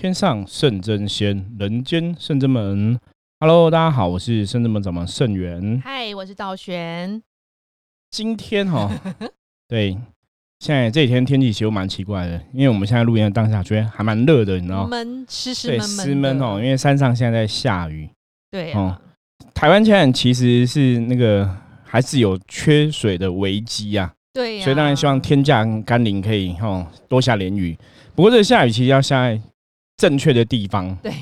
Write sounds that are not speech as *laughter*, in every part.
天上圣真仙，人间圣真门。Hello，大家好，我是圣真门掌门圣元。嗨，我是道玄。今天哈，*laughs* 对，现在这几天天气其实蛮奇怪的，因为我们现在录音的当下，觉得还蛮热的，你知道吗？闷，湿湿对，闷湿闷哦，因为山上现在在下雨。对哦，台湾现在其实是那个还是有缺水的危机啊。对，所以当然希望天降甘霖可以哈多下点雨。不过这个下雨其实要下在正确的地方，对，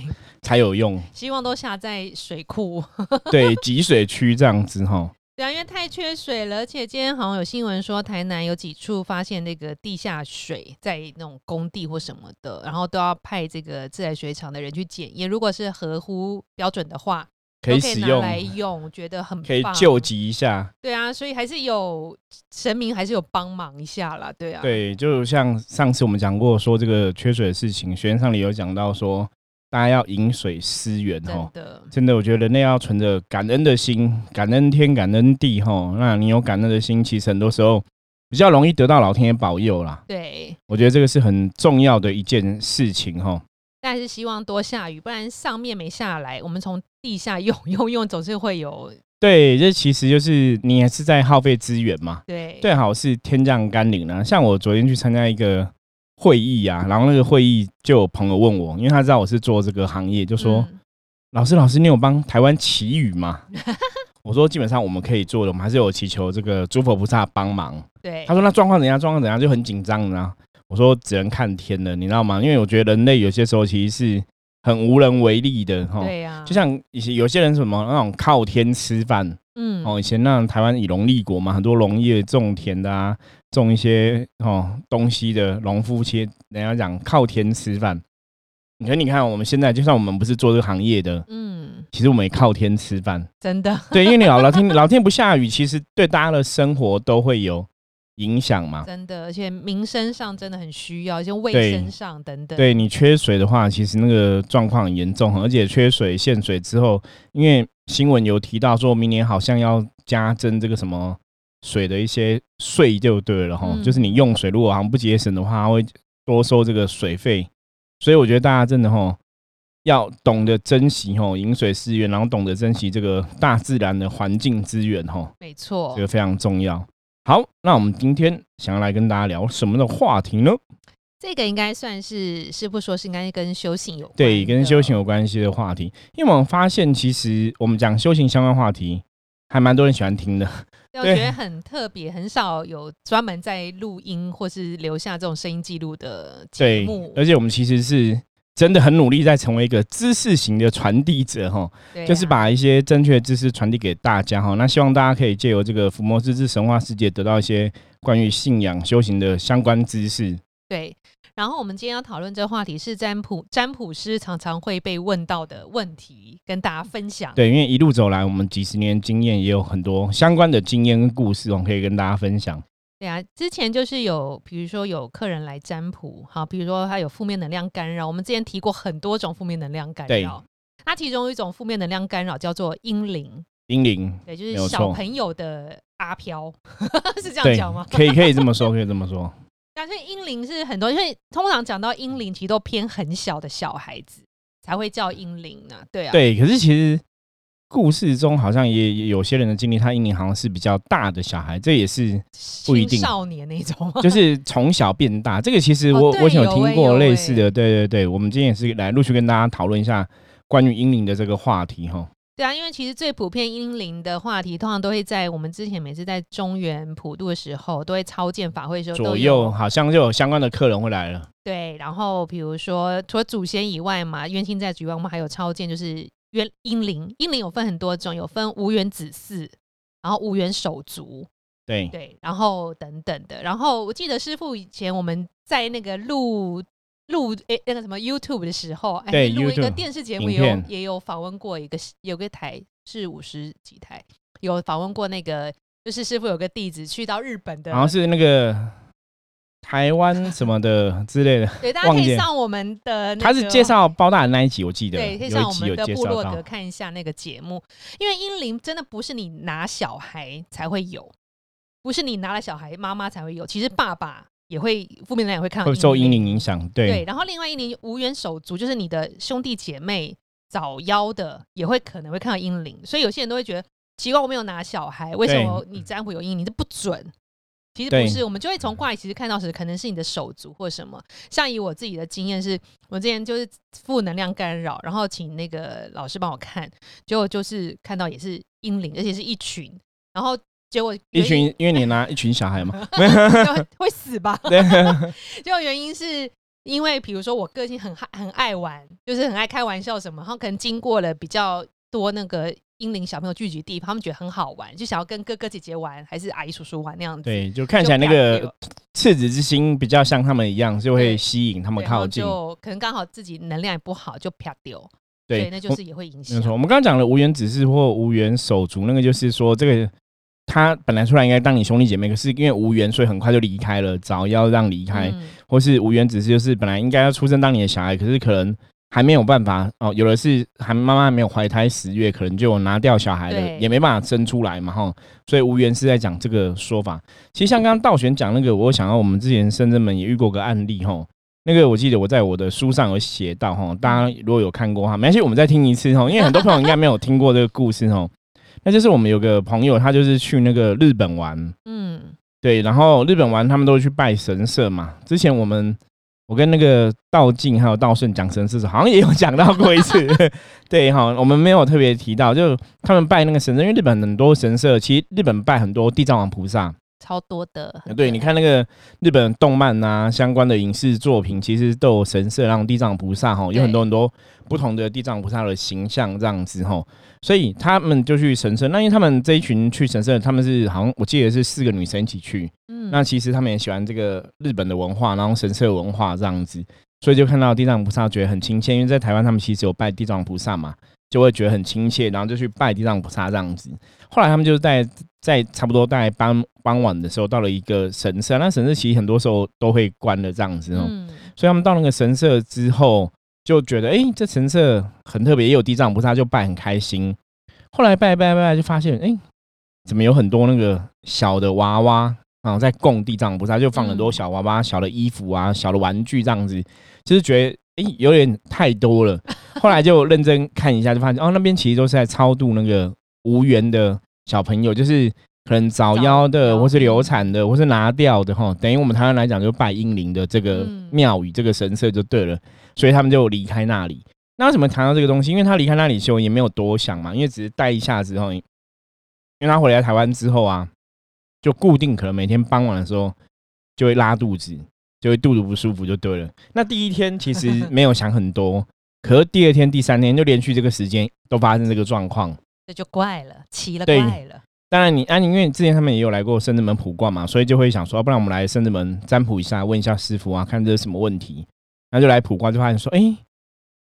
才有用。希望都下在水库，*laughs* 对，集水区这样子哈。对啊，因为太缺水了，而且今天好像有新闻说，台南有几处发现那个地下水在那种工地或什么的，然后都要派这个自来水厂的人去检验，如果是合乎标准的话，可以使用来用，我觉得很可以救急一下。对啊，所以还是有神明还是有帮忙一下啦。对啊。对，就像上次我们讲过说这个缺水的事情，学院上里有讲到说。大家要饮水思源哈，真的，我觉得人类要存着感恩的心，感恩天，感恩地哈。那你有感恩的心，其实很多时候比较容易得到老天爷保佑啦。对，我觉得这个是很重要的一件事情哈。但是希望多下雨，不然上面没下来，我们从地下用用 *laughs* 用，总是会有。对，这其实就是你也是在耗费资源嘛。对，最好是天降甘霖呢。像我昨天去参加一个。会议啊，然后那个会议就有朋友问我，因为他知道我是做这个行业，就说：“老师，老师，你有帮台湾祈雨吗？” *laughs* 我说：“基本上我们可以做的，我们还是有祈求这个诸佛菩萨帮忙。”对，他说：“那状况怎样？状况怎样？”就很紧张呢。我说：“只能看天了，你知道吗？因为我觉得人类有些时候其实是很无能为力的，哈。对呀，就像以前有些人什么那种靠天吃饭。”嗯，哦，以前那台湾以农立国嘛，很多农业种田的啊，种一些哦东西的农夫，其实人家讲靠天吃饭。你看，你看，我们现在就算我们不是做这个行业的，嗯，其实我们也靠天吃饭，真的。对，因为你老老天老天不下雨，其实对大家的生活都会有影响嘛。真的，而且民生上真的很需要，就卫生上等等。对你缺水的话，其实那个状况很严重，而且缺水限水之后，因为。新闻有提到，说明年好像要加征这个什么水的一些税，就对了哈。就是你用水如果好像不节省的话，会多收这个水费。所以我觉得大家真的哈，要懂得珍惜哈饮水思源，然后懂得珍惜这个大自然的环境资源哈。没错，这个非常重要。好，那我们今天想要来跟大家聊什么的话题呢？这个应该算是师傅说是应该跟修行有对，跟修行有关系的话题。因为我们发现，其实我们讲修行相关话题，还蛮多人喜欢听的。我觉得很特别，很少有专门在录音或是留下这种声音记录的节目。而且我们其实是真的很努力在成为一个知识型的传递者，哈，就是把一些正确知识传递给大家，哈。那希望大家可以借由这个伏魔之之神话世界，得到一些关于信仰修行的相关知识。对。然后我们今天要讨论这个话题是占卜占卜师常常会被问到的问题，跟大家分享。对，因为一路走来，我们几十年经验也有很多相关的经验跟故事，我们可以跟大家分享。对啊，之前就是有，比如说有客人来占卜，好，比如说他有负面能量干扰，我们之前提过很多种负面能量干扰。那其中一种负面能量干扰叫做阴灵。阴灵，对，就是小朋友的阿飘，*laughs* 是这样讲吗？*laughs* 可以，可以这么说，可以这么说。所以婴灵是很多，因为通常讲到婴灵，其实都偏很小的小孩子才会叫婴灵呢。对啊，对。可是其实故事中好像也有些人的经历，他婴灵好像是比较大的小孩，这也是不一定少年那种，*laughs* *laughs* 就是从小变大。这个其实我我以前有听过类似的，对对对。我们今天也是来陆续跟大家讨论一下关于婴灵的这个话题哈。对啊，因为其实最普遍阴灵的话题，通常都会在我们之前每次在中原普渡的时候，都会超荐法会的时候，左右好像就有相关的客人会来了。对，然后比如说除了祖先以外嘛，冤亲债主以外，我们还有超荐，就是冤阴灵。阴灵有分很多种，有分无缘子嗣，然后无缘手足，对对，然后等等的。然后我记得师傅以前我们在那个录。录诶那个什么 YouTube 的时候，哎，录一个电视节目，也有也有访问过一个有个台是五十几台，有访问过那个就是师傅有个弟子去到日本的，好像是那个台湾什么的之类的，*laughs* 对，大家可以上我们的，他是介绍包大人那一集，我记得，对，可以上我们的部落格看一下那个节目，因为英灵真的不是你拿小孩才会有，不是你拿了小孩妈妈才会有，其实爸爸。也会负面能量也会看到会受阴灵影响，对，对然后另外一灵无缘手足，就是你的兄弟姐妹早夭的，也会可能会看到阴灵，所以有些人都会觉得奇怪，我没有拿小孩，为什么你占卜有阴灵？这不准。其实不是，我们就会从卦里其实看到是，可能是你的手足或什么。像以我自己的经验是，我之前就是负能量干扰，然后请那个老师帮我看，结果就是看到也是阴灵，而且是一群，然后结果一群，因为你拿一群小孩嘛 *laughs* *laughs* 会会死吧？对，结果原因是因为，比如说我个性很爱很爱玩，就是很爱开玩笑什么，然后可能经过了比较多那个英灵小朋友聚集地，他们觉得很好玩，就想要跟哥哥姐姐玩，还是阿姨叔叔玩那样子。对，就看起来那个赤子之心比较像他们一样，就会吸引他们靠近。就可能刚好自己能量也不好，就啪丢。对，对，那就是也会影响没。错，我们刚刚讲的无缘指示或无缘手足，那个就是说，这个他本来出来应该当你兄弟姐妹，可是因为无缘，所以很快就离开了，早要让离开，嗯或是无缘指示，就是本来应该要出生当你的小孩，可是可能还没有办法哦。有的是还妈妈还没有怀胎十月，可能就拿掉小孩了，也没办法生出来嘛，哈。所以无缘是在讲这个说法。其实像刚刚道玄讲那个，我想到我们之前深圳门也遇过个案例，哈。那个我记得我在我的书上有写到哈，大家如果有看过哈，没关系，我们再听一次哈，因为很多朋友应该没有听过这个故事哈。那就是我们有个朋友，他就是去那个日本玩，嗯，对，然后日本玩他们都会去拜神社嘛。之前我们我跟那个道静还有道顺讲神社的时，好像也有讲到过一次。*laughs* 对哈，我们没有特别提到，就他们拜那个神社，因为日本很多神社，其实日本拜很多地藏王菩萨。超多的。很对，你看那个日本动漫啊，相关的影视作品，其实都有神社，然后地藏菩萨哈，有很多很多不同的地藏菩萨的形象这样子哈，所以他们就去神社。那因为他们这一群去神社，他们是好像我记得是四个女生一起去，嗯那其实他们也喜欢这个日本的文化，然后神社文化这样子，所以就看到地藏菩萨觉得很亲切，因为在台湾他们其实有拜地藏菩萨嘛，就会觉得很亲切，然后就去拜地藏菩萨这样子。后来他们就在在差不多大概傍傍晚的时候到了一个神社，那神社其实很多时候都会关的这样子哦，嗯所以他们到那个神社之后就觉得，哎、这神社很特别，也有地藏菩萨，就拜很开心。后来拜拜拜拜，就发现，哎、怎么有很多那个小的娃娃啊，在供地藏菩萨，就放很多嗯小娃娃、小的衣服啊、小的玩具这样子，就是觉得，哎、有点太多了。后来就认真看一下，就发现，哦，那边其实都是在超度那个无缘的小朋友，就是。可能早夭的，或是流产的，或是拿掉的哈，等于我们台湾来讲，就拜英灵的这个嗯庙宇、这个神社就对了，所以他们就离开那里。那为什么谈到这个东西？因为他离开那里修也没有多想嘛，因为只是待一下之后，因为他回来台湾之后啊，就固定可能每天傍晚的时候就会拉肚子，就会肚子不舒服就对了。那第一天其实没有想很多，*laughs* 可是第二天、第三天就连续这个时间都发生这个状况。这就怪了，奇了怪了。当然你，啊，因为之前他们也有来过深圳门卜卦嘛，所以就会想说，啊不然我们来深圳门占卜一下，问一下师傅啊，看这是什么问题。然后就来卜卦，就发现说，哎、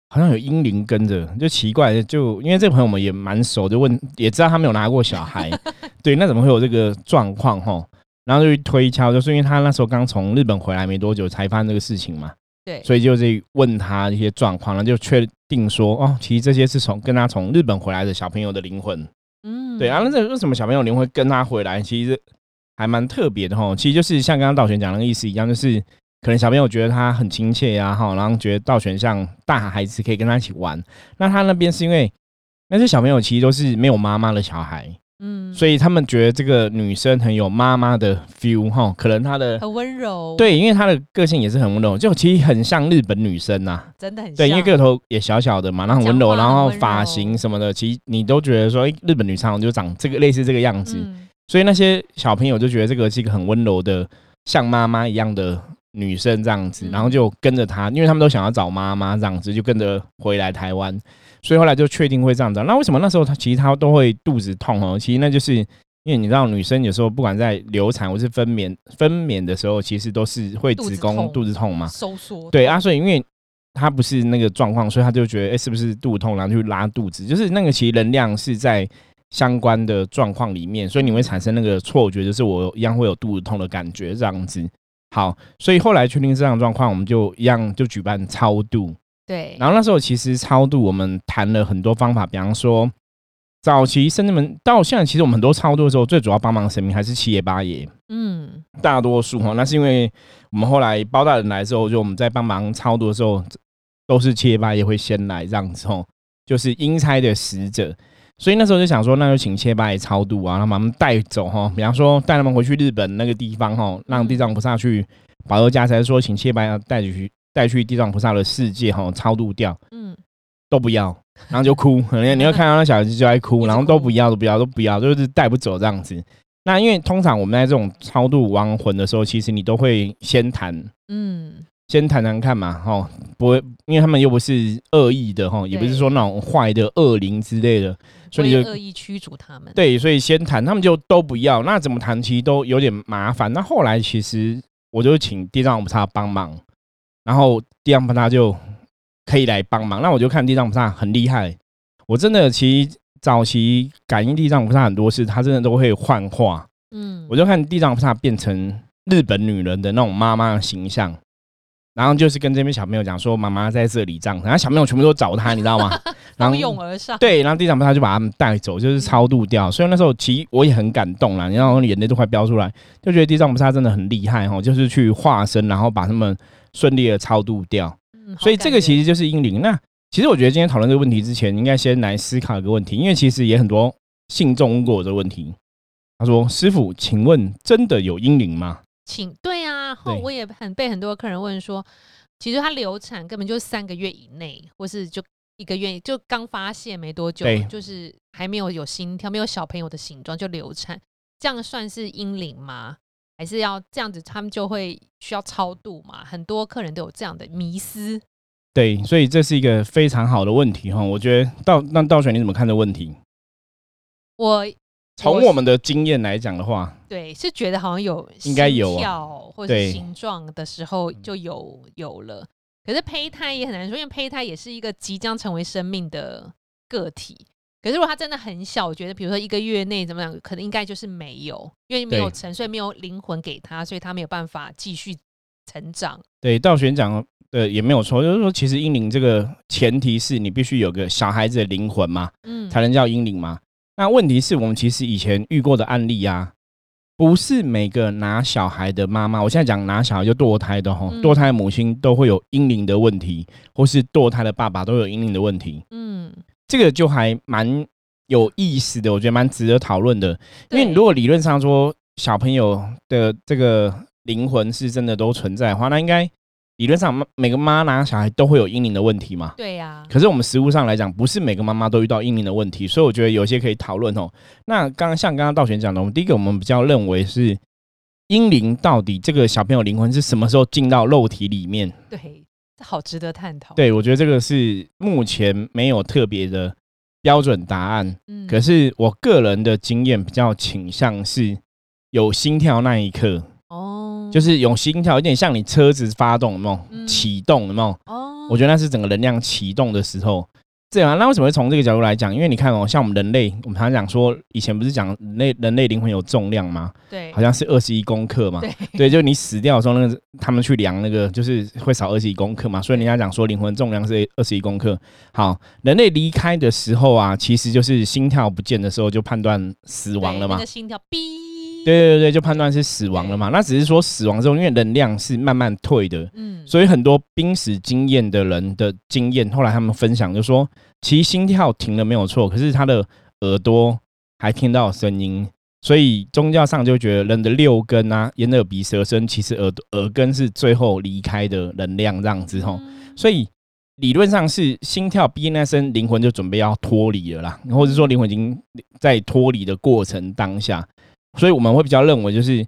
好像有阴灵跟着，就奇怪，就因为这个朋友我们也蛮熟，就问，也知道他没有拿过小孩，*laughs* 对，那怎么会有这个状况哈？然后就去推敲，就是因为他那时候刚从日本回来没多久，才发生这个事情嘛，对，所以就是问他一些状况，然后就确定说，哦，其实这些是从跟他从日本回来的小朋友的灵魂。嗯对啊，那这为什么小朋友灵魂跟他回来？其实还蛮特别的哈。其实就是像刚刚道玄讲那个意思一样，就是可能小朋友觉得他很亲切呀，哈，然后觉得道玄像大孩子可以跟他一起玩。那他那边是因为那些小朋友其实都是没有妈妈的小孩，嗯。所以他们觉得这个女生很有妈妈的 feel 哈。可能她的很温柔，，对，因为她的个性也是很温柔，就其实很像日本女生呐、真的很对，因为个头也小小的嘛，然后很温柔，然后发型什么的，其实你都觉得说，哎、日本女生就长这个类似这个样子，嗯。所以那些小朋友就觉得这个是一个很温柔的，像妈妈一样的女生这样子，嗯然后就跟着她，因为他们都想要找妈妈这样子，就跟着回来台湾，所以后来就确定会这样子。那为什么那时候她其实她都会肚子痛哦？其实那就是因为你知道，女生有时候不管在流产或是分娩分娩的时候，其实都是会子宫肚子痛嘛。收缩，对啊，所以因为她不是那个状况，所以她就觉得，哎、是不是肚子痛，然后就去拉肚子？就是那个其实能量是在相关的状况里面，所以你会产生那个错觉，就是我一样会有肚子痛的感觉这样子。好，所以后来确定这样状况，我们就一样就举办超度。对，然后那时候其实超度我们谈了很多方法，比方说早期甚至门到现在，其实我们很多超度的时候，最主要帮忙神明还是七爷八爷。嗯，大多数哈，那是因为我们后来包大人来之后，就我们在帮忙超度的时候，都是七爷八爷会先来这样子哦，就是阴差的使者。所以那时候就想说，那就请七爷八爷超度啊，然后把他们带走哈。比方说带他们回去日本那个地方哈，让地藏菩萨去保佑家财，说请七爷八爷带去带去地藏菩萨的世界哈，超度掉。嗯，都不要。然后就哭，可 *laughs* 能你会看到那小孩子就在 *laughs* 哭，然后都不要，都不要，都不要，就是带不走这样子。那因为通常我们在这种超度亡魂的时候，其实你都会先谈，嗯，先谈谈看嘛，哈，不会，因为他们又不是恶意的，哈，也不是说那种坏的恶灵之类的，所以就恶意驱逐他们。对，所以先谈，他们就都不要。那怎么谈，其实都有点麻烦。那后来其实我就请地藏菩萨帮忙，然后地藏菩萨就。可以来帮忙，那我就看地藏菩萨很厉害。我真的其实早期感应地藏菩萨很多事，他真的都会幻化。嗯，我就看地藏菩萨变成日本女人的那种妈妈的形象，然后就是跟这边小朋友讲说妈妈在这里这样，然后小朋友全部都找他，你知道吗？*laughs* 蜂拥而上。对，然后地藏菩萨就把他们带走，就是超度掉。所以那时候其实我也很感动啦，你让我眼泪都快飙出来，就觉得地藏菩萨真的很厉害哈，就是去化身，然后把他们顺利的超度掉。所以这个其实就是英灵。那其实我觉得今天讨论这个问题之前，应该先来思考一个问题，因为其实也很多信众问过我这个问题。他说：“师傅，请问真的有英灵吗？”请对啊，后我也很被很多客人问说，其实他流产根本就三个月以内，或是就一个月就刚发现没多久，就是还没有有心跳，没有小朋友的形状就流产，这样算是阴灵吗？还是要这样子，他们就会需要超度嘛？很多客人都有这样的迷思。对，所以这是一个非常好的问题哈。我觉得道那道玄你怎么看这问题？我从我们的经验来讲的话，对，是觉得好像有应该有跳或者形状的时候就有有了。可是胚胎也很难说，因为胚胎也是一个即将成为生命的个体。可是如果它真的很小，我觉得比如说一个月内怎么样，可能应该就是没有，因为没有沉睡，没有灵魂给他，所以他没有办法继续成长。对，道玄讲的也没有错，就是说其实婴灵这个前提是你必须有个小孩子的灵魂嘛，嗯，才能叫婴灵嘛。那问题是我们其实以前遇过的案例啊，不是每个拿小孩的妈妈，我现在讲拿小孩就堕胎的哈，堕胎母亲都会有婴灵的问题，或是堕胎的爸爸都有婴灵的问题，嗯。这个就还蛮有意思的，我觉得蛮值得讨论的。因为如果理论上说小朋友的这个灵魂是真的都存在的话，那应该理论上每个妈拿小孩都会有阴灵的问题嘛？对呀。可是我们实物上来讲，不是每个妈妈都遇到阴灵的问题，所以我觉得有些可以讨论哦。那刚刚像刚刚道玄讲的，我们第一个我们比较认为是阴灵到底这个小朋友灵魂是什么时候进到肉体里面？对。好值得探讨。对，我觉得这个是目前没有特别的标准答案。嗯，可是我个人的经验比较倾向是有心跳那一刻哦，就是有心跳，有点像你车子发动，有没有启动，有没有？哦，我觉得那是整个能量启动的时候。对啊，那为什么会从这个角度来讲？因为你看哦，像我们人类，我们常常讲说，以前不是讲人类人类灵魂有重量吗？对，好像是二十一公克嘛。对，对，就你死掉的时候，那个他们去量那个，就是会少二十一公克嘛。所以人家讲说，灵魂重量是二十一公克。好，人类离开的时候啊，其实就是心跳不见的时候，就判断死亡了嘛。心跳哔。对对对，就判断是死亡了嘛。那只是说死亡之后，因为能量是慢慢退的，嗯，所以很多濒死经验的人的经验，后来他们分享就说，其实心跳停了没有错，可是他的耳朵还听到声音。所以宗教上就觉得人的六根啊，眼、耳、鼻、舌、身，其实耳耳根是最后离开的能量这样子吼。所以理论上是心跳逼那声，灵魂就准备要脱离了啦，或者说灵魂已经在脱离的过程当下。所以我们会比较认为，就是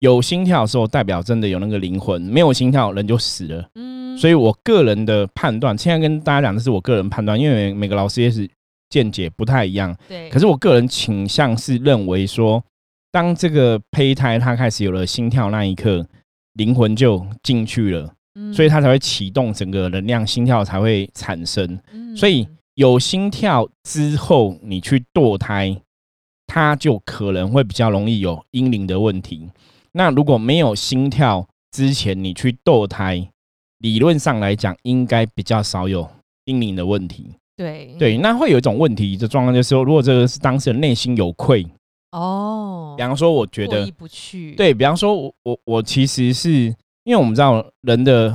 有心跳的时候，代表真的有那个灵魂；没有心跳，人就死了。嗯，所以我个人的判断，现在跟大家讲的是我个人判断，因为每个老师也是见解不太一样。对，可是我个人倾向是认为说，当这个胚胎它开始有了心跳那一刻，灵魂就进去了，所以它才会启动整个能量，心跳才会产生。所以有心跳之后，你去堕胎。它就可能会比较容易有阴灵的问题。那如果没有心跳之前你去堕胎，理论上来讲应该比较少有阴灵的问题。对对，那会有一种问题的状况，就是说，如果这个是当事人内心有愧，哦比，方说，我觉得不去，对比方说，我我我其实是因为我们知道人的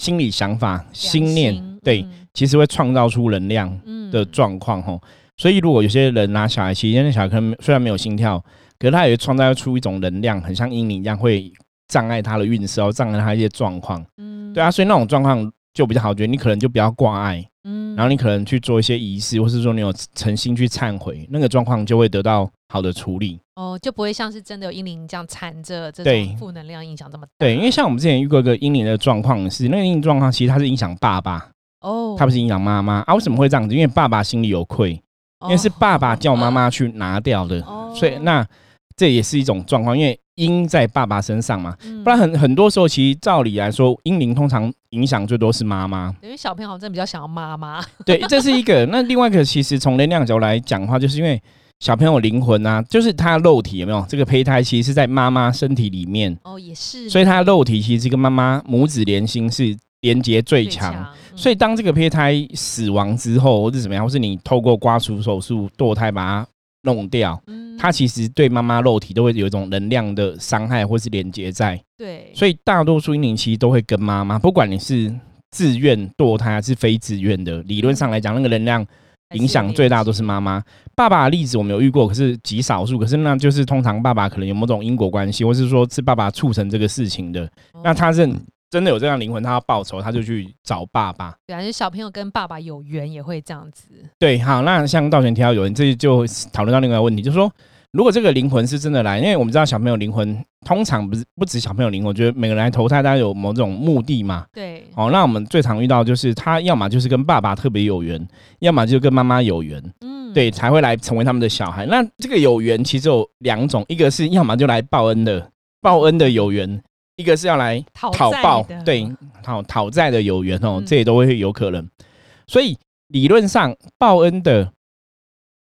心理想法、良心念，心对，嗯其实会创造出能量嗯的状况吼。所以如果有些人拿小孩，其实那小孩可能虽然没有心跳，可是他也会创造出一种能量，很像阴灵一样，会障碍他的运势，然后障碍他一些状况。嗯对啊，所以那种状况就比较好，觉得你可能就不要挂碍，嗯然后你可能去做一些仪式，或是说你有诚心去忏悔，那个状况就会得到好的处理。哦，就不会像是真的有阴灵这样缠着这对种负能量影响这么大。对，因为像我们之前遇过一个阴灵的状况是，那个阴灵状况其实它是影响爸爸，哦，它不是影响妈妈啊。为什么会这样子？因为爸爸心里有愧，因为是爸爸叫妈妈去拿掉的，哦，所以那这也是一种状况，因为阴在爸爸身上嘛。嗯不然很很多时候，其实照理来说，阴灵通常影响最多是妈妈。因为小朋友好像真的比较想要妈妈，*laughs* 对，这是一个。那另外一个，其实从能量角度来讲的话，就是因为小朋友灵魂啊，就是他肉体有没有这个胚胎，其实是在妈妈身体里面，哦，也是，所以他肉体其实跟妈妈母子连心是连接最强。，嗯所以当这个胚胎死亡之后，或者怎么样，或是你透过刮除手术堕胎把它弄掉，嗯它其实对妈妈肉体都会有一种能量的伤害或是连接在。对，所以大多数婴灵其实都会跟妈妈，不管你是自愿堕胎还是非自愿的，理论上来讲，那个能量影响最大都是妈妈。爸爸的例子我们有遇过，可是极少数。可是那就是通常爸爸可能有某种因果关系，或是说是爸爸促成这个事情的。哦那他认真的有这样灵魂，他要报仇，他就去找爸爸。对啊，就小朋友跟爸爸有缘也会这样子，对，好，那像道玄提到有人，这就讨论到另外一个问题，就是说，如果这个灵魂是真的来，因为我们知道小朋友灵魂通常不是不止小朋友灵魂，我觉得每个人来投胎，大家有某种目的嘛。对，哦，那我们最常遇到就是他要么就是跟爸爸特别有缘，要么就跟妈妈有缘，嗯，对，才会来成为他们的小孩。那这个有缘其实有两种，一个是要么就来报恩的，报恩的有缘；一个是要来讨债的，对，讨讨债的有缘哦，嗯。这也都会有可能。所以理论上报恩的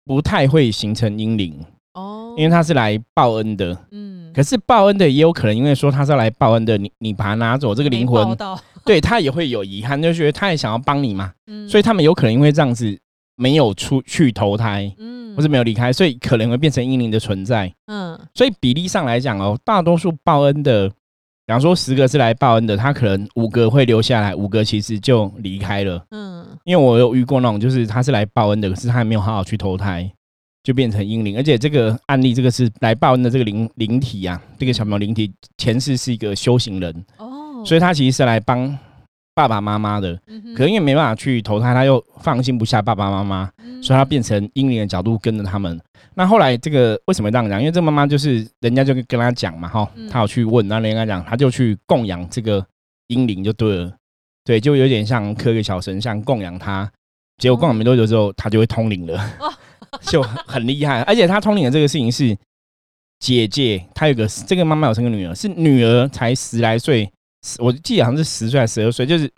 不太会形成阴灵，哦，因为他是来报恩的。嗯，可是报恩的也有可能，因为说他是要来报恩的，你你把他拿走，这个灵魂，*laughs* 对他也会有遗憾，就觉得他也想要帮你嘛，嗯。所以他们有可能因为这样子没有出去投胎，嗯。或是没有离开，所以可能会变成阴灵的存在。嗯。所以比例上来讲哦，大多数报恩的，比方说十个是来报恩的，他可能五个会留下来，五个其实就离开了。嗯因为我有遇过那种，就是他是来报恩的，可是他还没有好好去投胎，就变成阴灵。而且这个案例，这个是来报恩的这个灵灵体啊，这个小朋友灵体前世是一个修行人，哦，所以他其实是来帮爸爸妈妈的。可因为没办法去投胎，他又放心不下爸爸妈妈，嗯所以他变成阴灵的角度跟着他们。那后来这个为什么这样讲？因为这妈妈就是人家就跟他讲嘛，哈嗯，他有去问，那人家讲，他就去供养这个阴灵就对了，对，就有点像刻个小神像供养他。结果供养没多久之后，他就会通灵了哦，*laughs* *laughs* 就很厉害。而且他通灵的这个事情是姐姐，她有个这个妈妈有生个女儿，是女儿才十来岁，十我记得好像是十岁还是十二岁，就是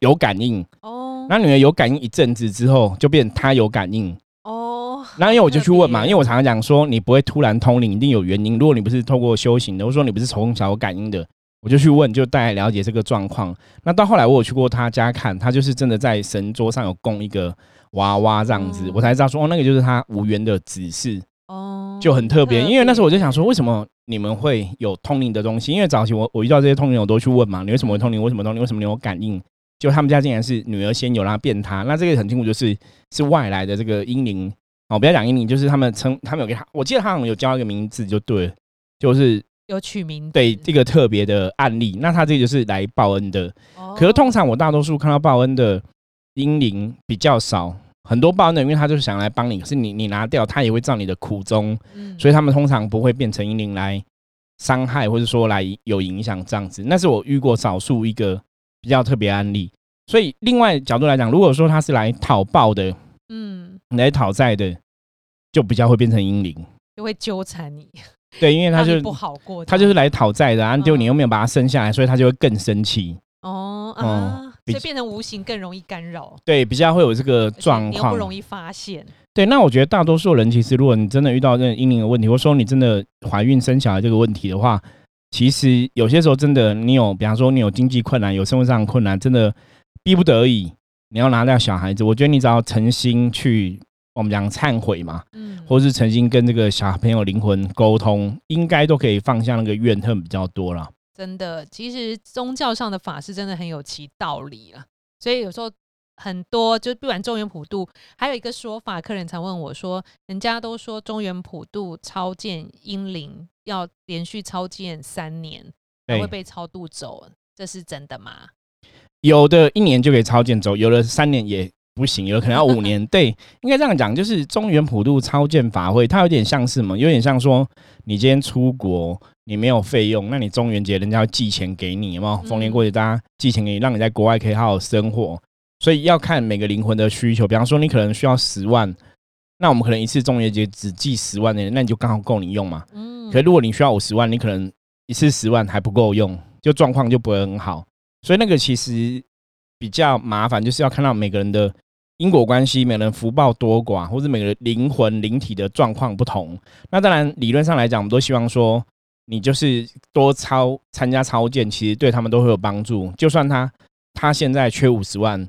有感应。哦，那女儿有感应一阵子之后，就变她有感应。哦，然后因为我就去问嘛，因为我常常讲说，你不会突然通灵，一定有原因。如果你不是透过修行的，或者说你不是从小有感应的，我就去问，就大概了解这个状况。那到后来我有去过她家看，她就是真的在神桌上有供一个娃娃这样子，哦我才知道说，哦，那个就是她无缘的指示，哦，就很特别。因为那时候我就想说，为什么？么你们会有通灵的东西？因为早期我我遇到这些通灵，我都去问嘛，你为什么会通灵？为什么通灵？为什么你有感应？就他们家竟然是女儿先有，然后变他。那这个很清楚，就是是外来的这个阴灵哦，不要讲阴灵，就是他们称他们有给他，我记得他好像有叫一个名字就对了，就是有取名字对这个特别的案例。那他这个就是来报恩的，哦可是通常我大多数看到报恩的阴灵比较少，很多报恩的，因为他就是想来帮你，可是你你拿掉，他也会照你的苦衷，嗯所以他们通常不会变成阴灵来伤害，或者说来有影响这样子。那是我遇过少数一个比较特别案例。所以另外角度来讲，如果说他是来讨报的，嗯来讨债的，就比较会变成阴灵。就会纠缠你，对，因为他就不好过，他就是来讨债的，啊，结果你嗯又没有把他生下来，所以他就会更生气。哦嗯啊，比所以变成无形更容易干扰对，比较会有这个状况不。容易发现，对，那我觉得大多数人其实，如果你真的遇到这个阴灵的问题，或者说你真的怀孕生小孩这个问题的话，其实有些时候真的你有，比方说你有经济困难，有生活上的困难，真的逼不得已，你要拿掉小孩子，我觉得你只要诚心去，我们讲忏悔嘛，嗯，或是诚心跟这个小朋友灵魂沟通，应该都可以放下那个怨恨比较多了。真的，其实宗教上的法是真的很有其道理了，所以有时候很多就不管中原普渡，还有一个说法，客人常问我说，人家都说中原普渡超荐阴灵要连续超荐三年才对会被超度走，这是真的吗？有的一年就可以超荐走，有的三年也不行，有可能要五年。*laughs* 对，应该这样讲，就是中原普渡超荐法会，它有点像是什么？有点像说，你今天出国，你没有费用，那你中元节人家要寄钱给你，有没有？逢年过节大家寄钱给你，让你在国外可以好好生活。所以要看每个灵魂的需求，比方说你可能需要十万，那我们可能一次中元节只寄十万的，那你就刚好够你用嘛。嗯，可是如果你需要五十万，你可能一次十万还不够用，就状况就不会很好。所以那个其实比较麻烦，就是要看到每个人的因果关系、每个人福报多寡，或者每个人灵魂灵体的状况不同。那当然理论上来讲，我们都希望说，你就是多超参加超荐，其实对他们都会有帮助。就算他他现在缺五十万，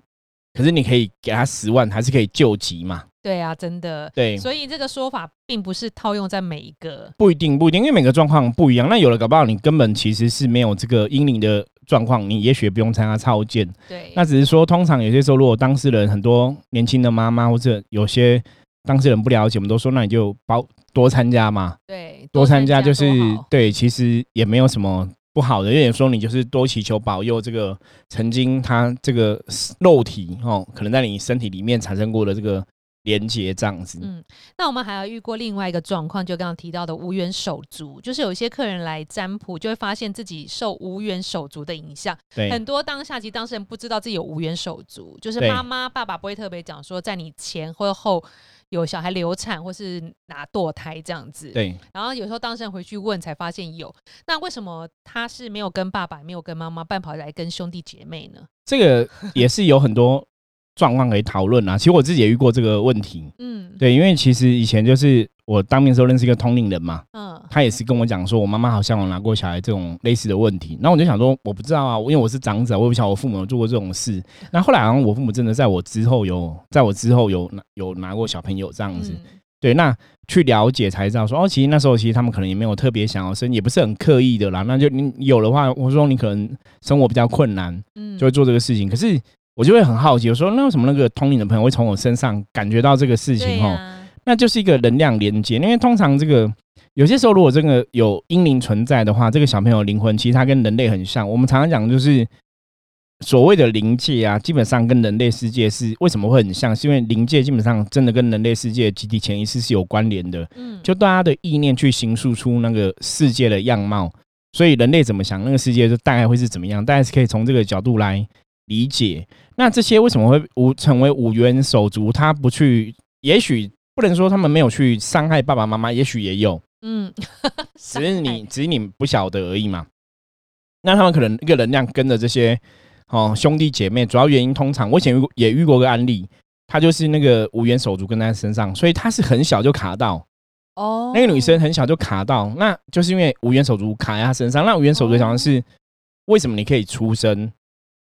可是你可以给他十万，还是可以救急嘛？对啊，真的。对，所以这个说法并不是套用在每一个，不一定，不一定，因为每个状况不一样。那有了搞不好你根本其实是没有这个阴灵的状况，你也许不用参加超荐。对，那只是说，通常有些时候，如果当事人很多年轻的妈妈或者有些当事人不了解，我们都说，那你就包多参加嘛，对多参加就是对，其实也没有什么不好的，有点说你就是多祈求保佑这个曾经他这个肉体哦，可能在你身体里面产生过的这个连接这样子。嗯，那我们还要遇过另外一个状况，就刚刚提到的无缘手足，就是有一些客人来占卜，就会发现自己受无缘手足的影响。对很多当下其实当事人不知道自己有无缘手足，就是妈妈、爸爸不会特别讲说在你前或后有小孩流产或是拿堕胎这样子。对，然后有时候当事人回去问才发现有，那为什么他是没有跟爸爸、没有跟妈妈，半跑来跟兄弟姐妹呢？这个也是有很多状况可以讨论啊。其实我自己也遇过这个问题。嗯，对，因为其实以前就是我当面的时候认识一个通灵人嘛，嗯，他也是跟我讲说，我妈妈好像有拿过小孩这种类似的问题。然后我就想说，我不知道啊，因为我是长子啊，我也不晓得我父母有做过这种事。那后来好像我父母真的在我之后有，在我之后有拿有拿过小朋友这样子。嗯对，那去了解才知道说，哦，其实那时候其实他们可能也没有特别想要生，也不是很刻意的啦。那就你有的话，我说你可能生活比较困难，嗯就会做这个事情。可是我就会很好奇，我说那为什么那个通灵的朋友会从我身上感觉到这个事情？哦？呀，那就是一个能量连接，因为通常这个有些时候，如果这个有阴灵存在的话，这个小朋友灵魂其实他跟人类很像。我们常常讲就是所谓的灵界啊，基本上跟人类世界是为什么会很像？是因为灵界基本上真的跟人类世界集体潜意识是有关联的，嗯，就大家的意念去形塑出那个世界的样貌，所以人类怎么想，那个世界就大概会是怎么样，大概是可以从这个角度来理解。那这些为什么会无成为五元手足？他不去，也许不能说他们没有去伤害爸爸妈妈，也许也有，嗯，只是你 *laughs* 只是你不晓得而已嘛。那他们可能一个能量跟着这些哦兄弟姐妹，主要原因通常我以前遇也遇过个案例，他就是那个无缘手足跟在他身上，所以他是很小就卡到。哦，那个女生很小就卡到，那就是因为无缘手足卡在她身上。那无缘手足讲的是，为什么你可以出生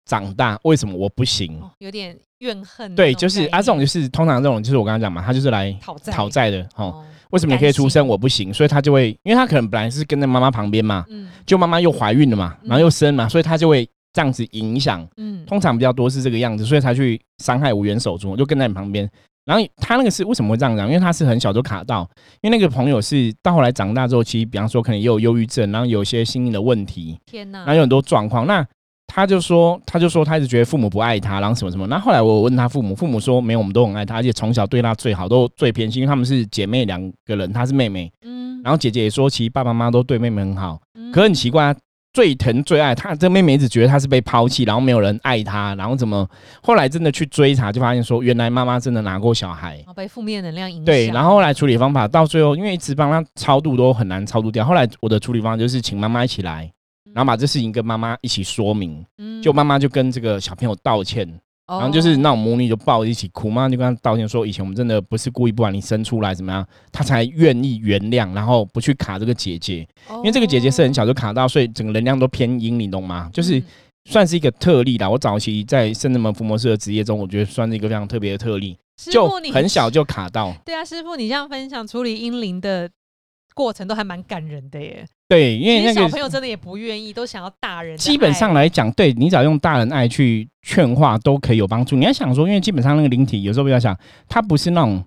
长大，为什么我不行？哦有点怨恨。对，就是啊，这种就是通常这种就是我刚刚讲嘛，他就是来讨债讨债的哦。哦，为什么你可以出生，我不行？所以他就会，因为他可能本来是跟在妈妈旁边嘛，嗯就妈妈又怀孕了嘛，嗯然后又生嘛，所以他就会这样子影响。嗯，通常比较多是这个样子，所以才去伤害无缘手足，就跟在你旁边。然后他那个是为什么会这样讲？因为他是很小就卡到，因为那个朋友是到后来长大之后，其实比方说可能也有忧郁症，然后有一些心理的问题，天哪然后，有很多状况。那他就说，他就说他一直觉得父母不爱他，然后什么什么。那后来我问他父母，父母说没有，我们都很爱他，而且从小对他最好，都最偏心，因为他们是姐妹两个人，她是妹妹，嗯，然后姐姐也说，其实爸爸妈妈都对妹妹很好。嗯可很奇怪、啊，最疼最爱她，这妹妹一直觉得她是被抛弃，然后没有人爱她，然后怎么后来真的去追查，就发现说原来妈妈真的拿过小孩。哦被负面能量影响，对，然后后来处理方法到最后，因为一直帮她超度都很难超度掉。后来我的处理方法就是请妈妈一起来，然后把这事情跟妈妈一起说明，嗯就妈妈就跟这个小朋友道歉，然后就是那种母女就抱着一起哭，妈妈就跟她道歉说，以前我们真的不是故意不把你生出来怎么样，她才愿意原谅，然后不去卡这个姐姐。因因为这个姐姐是很小就卡到，所以整个能量都偏阴，你懂吗？就是算是一个特例啦。我早期在圣人门伏魔师的职业中，我觉得算是一个非常特别的特例，就很小就卡到。对啊，师傅，你这样分享处理阴灵的过程都还蛮感人的耶。对，因为那个小朋友真的也不愿意，都想要大人。基本上来讲，对你只要用大人爱去劝化，都可以有帮助。你要想说，因为基本上那个灵体有时候比较想，他不是那种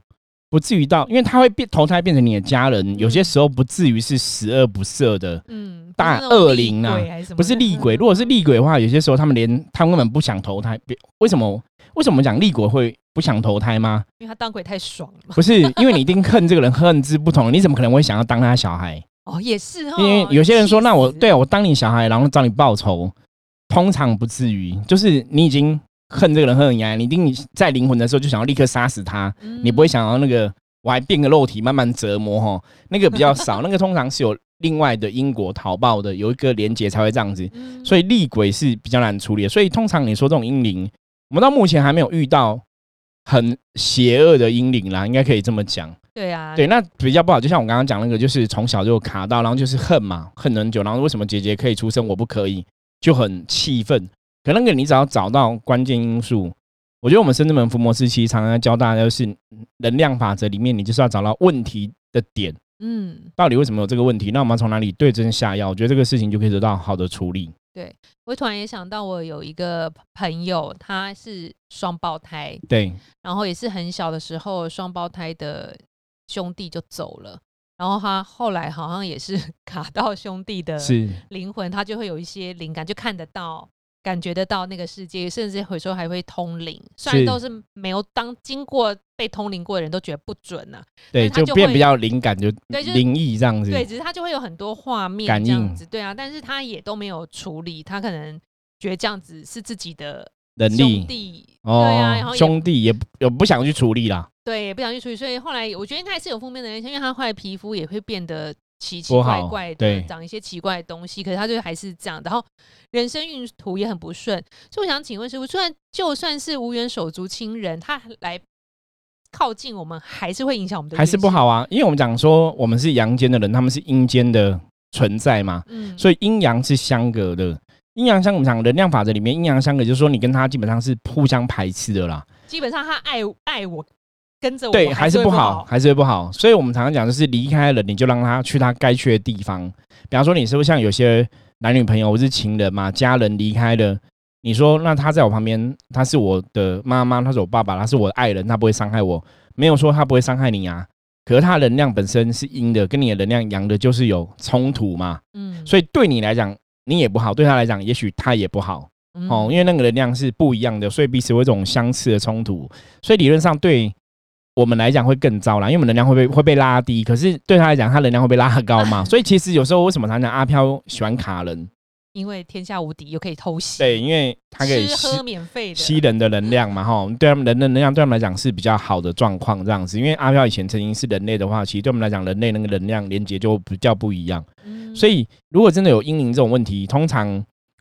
不至于到，因为他会变投胎变成你的家人，有些时候不至于是十恶不赦的，嗯，大恶灵啊，不是厉鬼。如果是厉鬼的话，有些时候他们连他们根本不想投胎。为什么？为什么讲厉鬼会不想投胎吗？因为他当鬼太爽了。不是，因为你一定恨这个人恨之不同，你怎么可能会想要当他小孩？哦，也是哦。因为有些人说，那我对我当你小孩，然后找你报仇，通常不至于。就是你已经恨这个人恨很严，你一定在灵魂的时候就想要立刻杀死他，你不会想要那个我还变个肉体慢慢折磨哈，那个比较少。那个通常是有另外的因果逃报的，有一个连结才会这样子。所以厉鬼是比较难处理的。所以通常你说这种阴灵，我们到目前还没有遇到很邪恶的阴灵啦，应该可以这么讲。对啊，对，那比较不好。就像我刚刚讲那个，就是从小就卡到，然后就是恨嘛，恨很久。然后为什么姐姐可以出生，我不可以，就很气愤。可那个你只要找到关键因素，我觉得我们深圳门伏魔师其实常常教大家，就是能量法则里面，你就是要找到问题的点。嗯，到底为什么有这个问题？那我们从哪里对症下药？我觉得这个事情就可以得到好的处理。对我突然也想到，我有一个朋友，他是双胞胎，对，然后也是很小的时候双胞胎的。兄弟就走了，然后他后来好像也是 *laughs* 卡到兄弟的灵魂，他就会有一些灵感，就看得到、感觉得到那个世界，甚至有时候还会通灵。虽然都是没有当经过被通灵过的人都觉得不准呐，对，就变比较灵感，就灵异这样子。对，只是他就会有很多画面这样子，对啊，但是他也都没有处理，他可能觉得这样子是自己的能力，对啊，然后兄弟也也不想去处理啦。对，也不想去处理，所以后来我觉得他还是有负面的影响，因为他后来皮肤也会变得奇奇怪怪的，长一些奇怪的东西。可是他就还是这样，然后人生运途也很不顺。所以我想请问师傅，虽然就算是无缘手足亲人，他来靠近我们，还是会影响我们的？还是不好啊？因为我们讲说我们是阳间的人，他们是阴间的存在嘛，嗯，所以阴阳是相隔的。阴阳相，我们讲能量法则里面，阴阳相隔就是说你跟他基本上是互相排斥的啦。基本上他爱爱我。跟着我对还是不好，还是会不好，所以我们常常讲就是离开了，你就让他去他该去的地方。比方说，你是不是像有些男女朋友或是情人嘛，家人离开了，你说那他在我旁边，他是我的妈妈，他是我爸爸，他是我的爱人，他不会伤害我，没有说他不会伤害你啊。可是他能量本身是阴的，跟你的能量阳的，就是有冲突嘛。嗯，所以对你来讲，你也不好；对他来讲，也许他也不好。哦，因为那个能量是不一样的，所以彼此有一种相似的冲突。所以理论上对。我们来讲会更糟啦，因为我们能量会被会被拉低，可是对他来讲，他能量会被拉高嘛。*laughs* 所以其实有时候为什么常讲阿飘喜欢卡人？因为天下无敌，又可以偷袭。对，因为他可以喝免费的吸人的能量嘛，哈。对他们人的能量对他们来讲是比较好的状况这样子。因为阿飘以前曾经是人类的话，其实对我们来讲，人类那个能量连接就比较不一样。所以如果真的有阴灵这种问题，通常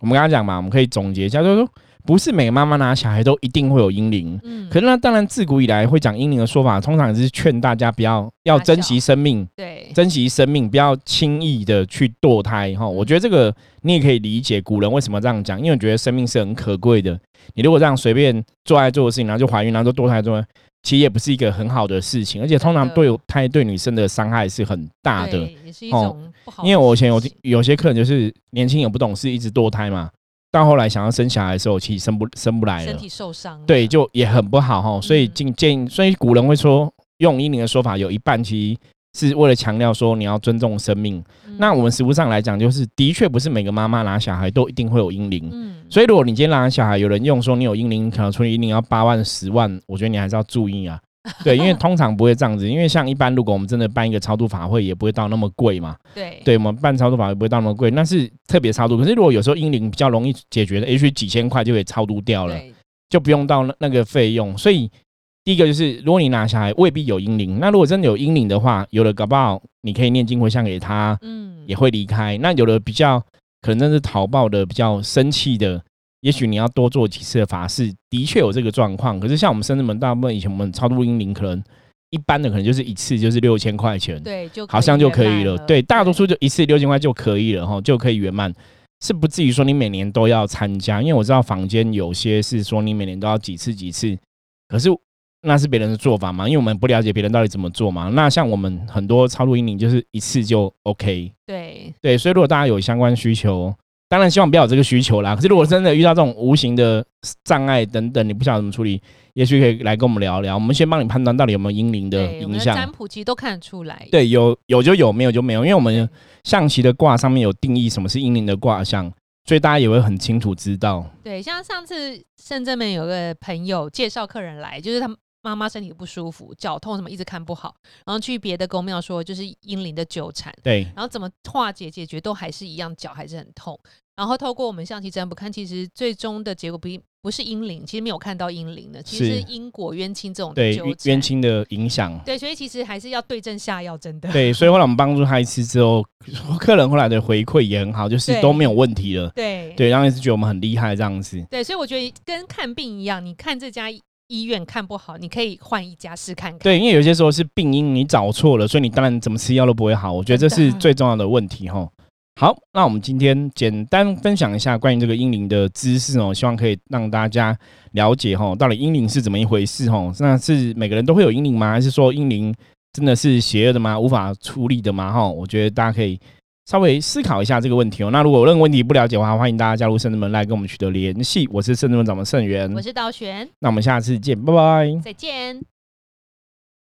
我们刚刚讲嘛，我们可以总结一下，就是说。不是每个妈妈拿小孩都一定会有阴灵，嗯，可是那当然自古以来会讲阴灵的说法，通常是劝大家不要要珍惜生命，对，珍惜生命，不要轻易的去堕胎哈。我觉得这个你也可以理解古人为什么这样讲，因为我觉得生命是很可贵的。你如果这样随便做爱做的事情，然后就怀孕，然后就堕胎做，其实也不是一个很好的事情，而且通常对胎对女生的伤害是很大的，也是一种不好。因为我以前有有些客人就是年轻也不懂事，一直堕胎嘛。到后来想要生小孩的时候，其实生不生不来了，身体受伤，对，就也很不好哈。所以建建议，所以古人会说，用阴灵的说法，有一半其实是为了强调说你要尊重生命。那我们实物上来讲，就是的确不是每个妈妈拿小孩都一定会有阴灵。嗯，所以如果你今天拿小孩，有人用说你有阴灵，可能处理阴灵要八万十万，我觉得你还是要注意啊。*laughs* 对，因为通常不会这样子，因为像一般，如果我们真的办一个超度法会，也不会到那么贵嘛。对，对我们办超度法会不会到那么贵，那是特别超度。可是如果有时候阴灵比较容易解决的，也许几千块就可以超度掉了，就不用到那那个费用。所以第一个就是，如果你拿小孩未必有阴灵，那如果真的有阴灵的话，有的搞不好你可以念经回向给他，嗯，也会离开。那有的比较可能真是逃报的，比较生气的。也许你要多做几次的法事，的确有这个状况。可是像我们深圳门大部分以前我们超度英灵，可能一般的可能就是一次就是六千块钱，对，就好像就可以了。对，大多数就一次六千块就可以了哈，就可以圆满。是不至于说你每年都要参加，因为我知道坊间有些是说你每年都要几次几次，可是那是别人的做法嘛，因为我们不了解别人到底怎么做嘛。那像我们很多超度英灵就是一次就 OK，对对，所以如果大家有相关需求，当然希望不要有这个需求啦。可是如果真的遇到这种无形的障碍等等，你不晓得怎么处理，也许可以来跟我们聊聊，我们先帮你判断到底有没有阴灵的影响占响。卜其实都看得出来。对，有有就有，没有就没有，因为我们象棋的卦上面有定义什么是阴灵的卦象，所以大家也会很清楚知道。对，像上次深圳门有个朋友介绍客人来，就是他妈妈身体不舒服，脚痛什么一直看不好，然后去别的公庙说就是阴灵的纠缠，对，然后怎么化解解决都还是一样，脚还是很痛。然后透过我们象棋占卜看，其实最终的结果不不是阴灵，其实没有看到阴灵的，其实因果冤亲这种的对。冤亲的影响。对，所以其实还是要对症下药，真的。对，所以后来我们帮助他一次之后，*laughs* 客人后来的回馈也很好，就是都没有问题了。对对，然后一直觉得我们很厉害这样子。对，所以我觉得跟看病一样，你看这家医院看不好，你可以换一家试看看。对，因为有些时候是病因你找错了，所以你当然怎么吃药都不会好。我觉得这是最重要的问题哈。好，那我们今天简单分享一下关于这个阴灵的知识哦，希望可以让大家了解哈，到底阴灵是怎么一回事哈？那是每个人都会有阴灵吗？还是说阴灵真的是邪恶的吗？无法处理的吗？哈，我觉得大家可以稍微思考一下这个问题哦。那如果有任何问题不了解的话，欢迎大家加入圣人门来跟我们取得联系。我是圣人门掌门圣元我，是道玄，那我们下次见，拜拜。再见。